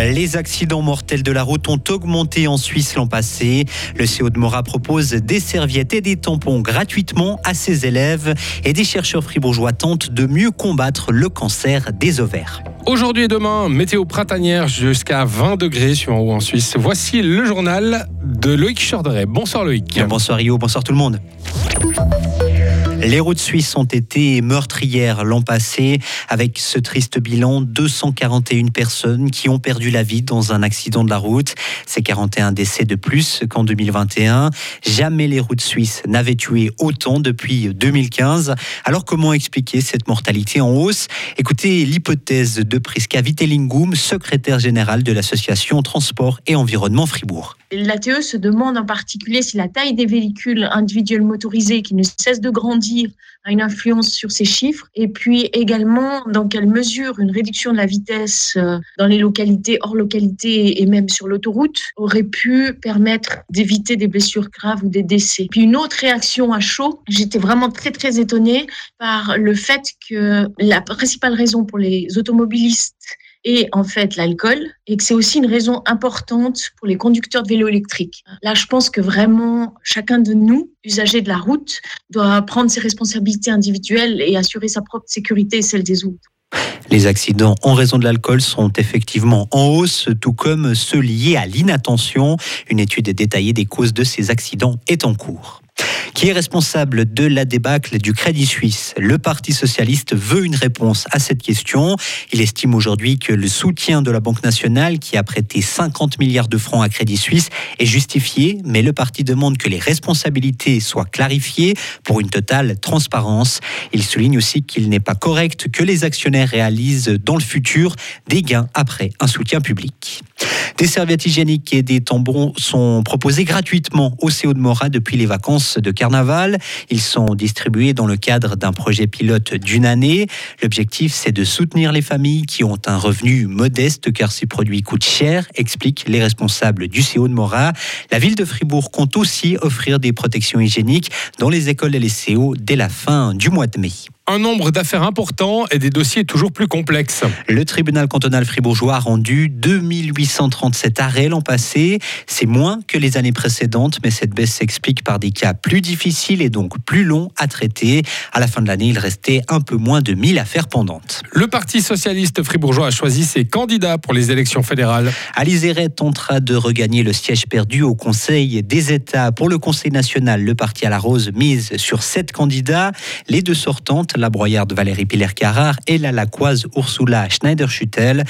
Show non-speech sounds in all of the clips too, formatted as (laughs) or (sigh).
Les accidents mortels de la route ont augmenté en Suisse l'an passé. Le CO de Mora propose des serviettes et des tampons gratuitement à ses élèves et des chercheurs fribourgeois tentent de mieux combattre le cancer des ovaires. Aujourd'hui et demain, météo printanière jusqu'à 20 degrés sur en haut en Suisse. Voici le journal de Loïc Chorderet. Bonsoir Loïc. Bonsoir Rio, bonsoir tout le monde. Les routes suisses ont été meurtrières l'an passé, avec ce triste bilan 241 personnes qui ont perdu la vie dans un accident de la route. C'est 41 décès de plus qu'en 2021. Jamais les routes suisses n'avaient tué autant depuis 2015. Alors comment expliquer cette mortalité en hausse? Écoutez l'hypothèse de Priska Vitellingum, secrétaire générale de l'association Transport et Environnement Fribourg. L'ATE se demande en particulier si la taille des véhicules individuels motorisés qui ne cessent de grandir a une influence sur ces chiffres et puis également dans quelle mesure une réduction de la vitesse euh, dans les localités, hors localité et même sur l'autoroute aurait pu permettre d'éviter des blessures graves ou des décès. Puis une autre réaction à chaud, j'étais vraiment très très étonnée par le fait que la principale raison pour les automobilistes et en fait l'alcool et que c'est aussi une raison importante pour les conducteurs de vélos électriques. Là, je pense que vraiment chacun de nous, usagers de la route, doit prendre ses responsabilités individuelles et assurer sa propre sécurité et celle des autres. Les accidents en raison de l'alcool sont effectivement en hausse, tout comme ceux liés à l'inattention. Une étude détaillée des causes de ces accidents est en cours qui est responsable de la débâcle du Crédit Suisse? Le Parti socialiste veut une réponse à cette question. Il estime aujourd'hui que le soutien de la Banque nationale, qui a prêté 50 milliards de francs à Crédit Suisse, est justifié, mais le parti demande que les responsabilités soient clarifiées pour une totale transparence. Il souligne aussi qu'il n'est pas correct que les actionnaires réalisent dans le futur des gains après un soutien public. Des serviettes hygiéniques et des tampons sont proposés gratuitement au CO de Mora depuis les vacances de carnaval. Ils sont distribués dans le cadre d'un projet pilote d'une année. L'objectif, c'est de soutenir les familles qui ont un revenu modeste car ces produits coûtent cher, expliquent les responsables du CO de Mora. La ville de Fribourg compte aussi offrir des protections hygiéniques dans les écoles et les CO dès la fin du mois de mai un nombre d'affaires important et des dossiers toujours plus complexes. Le tribunal cantonal fribourgeois a rendu 2837 arrêts l'an passé. C'est moins que les années précédentes, mais cette baisse s'explique par des cas plus difficiles et donc plus longs à traiter. À la fin de l'année, il restait un peu moins de 1000 affaires pendantes. Le Parti socialiste fribourgeois a choisi ses candidats pour les élections fédérales. Alice tentera de regagner le siège perdu au Conseil des États. Pour le Conseil national, le parti à la rose mise sur sept candidats. Les deux sortantes la broyarde Valérie Piller-Carrard et la laquoise Ursula Schneider-Schuttel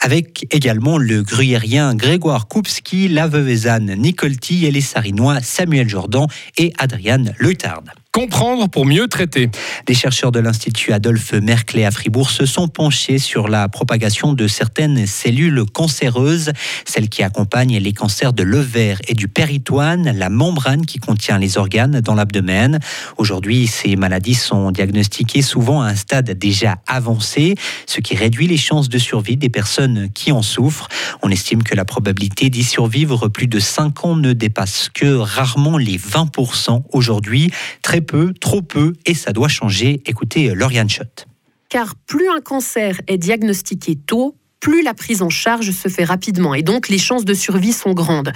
avec également le gruyérien Grégoire Koupski, la veuvezane Nicolti et les sarinois Samuel Jordan et Adriane Leutard. Comprendre pour mieux traiter. Des chercheurs de l'Institut Adolphe Merclé à Fribourg se sont penchés sur la propagation de certaines cellules cancéreuses, celles qui accompagnent les cancers de l'ovaire et du péritoine, la membrane qui contient les organes dans l'abdomen. Aujourd'hui, ces maladies sont diagnostiquées souvent à un stade déjà avancé, ce qui réduit les chances de survie des personnes qui en souffrent. On estime que la probabilité d'y survivre plus de 5 ans ne dépasse que rarement les 20% aujourd'hui. Très peu, trop peu, et ça doit changer. Écoutez Lauriane Schott. Car plus un cancer est diagnostiqué tôt, plus la prise en charge se fait rapidement et donc les chances de survie sont grandes.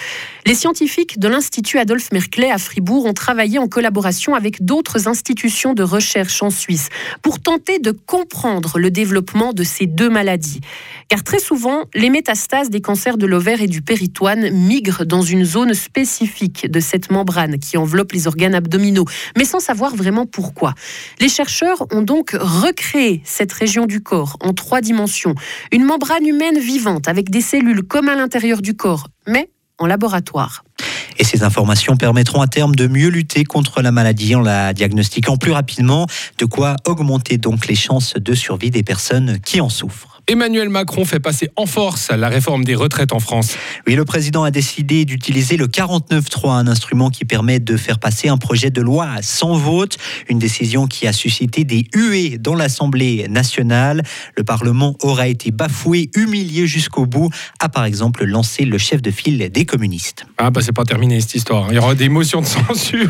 Les scientifiques de l'Institut Adolphe Merclay à Fribourg ont travaillé en collaboration avec d'autres institutions de recherche en Suisse pour tenter de comprendre le développement de ces deux maladies. Car très souvent, les métastases des cancers de l'ovaire et du péritoine migrent dans une zone spécifique de cette membrane qui enveloppe les organes abdominaux, mais sans savoir vraiment pourquoi. Les chercheurs ont donc recréé cette région du corps en trois dimensions. Une membrane humaine vivante avec des cellules comme à l'intérieur du corps, mais en laboratoire. Et ces informations permettront à terme de mieux lutter contre la maladie en la diagnostiquant plus rapidement, de quoi augmenter donc les chances de survie des personnes qui en souffrent. Emmanuel Macron fait passer en force la réforme des retraites en France. Oui, le président a décidé d'utiliser le 49.3, un instrument qui permet de faire passer un projet de loi sans vote, une décision qui a suscité des huées dans l'Assemblée nationale. Le Parlement aura été bafoué, humilié jusqu'au bout, a par exemple lancé le chef de file des communistes. Ah bah c'est pas terminé cette histoire. Il y aura des motions de censure.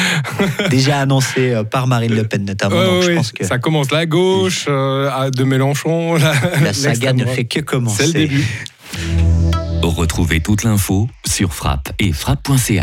(laughs) Déjà annoncé euh, par Marine Le Pen notamment. Ouais, donc je ouais, pense que Ça commence la gauche, euh, de Mélenchon. La, (laughs) la saga ne fait que commencer. C'est le début. Retrouvez toute l'info sur frappe et frappe.ch.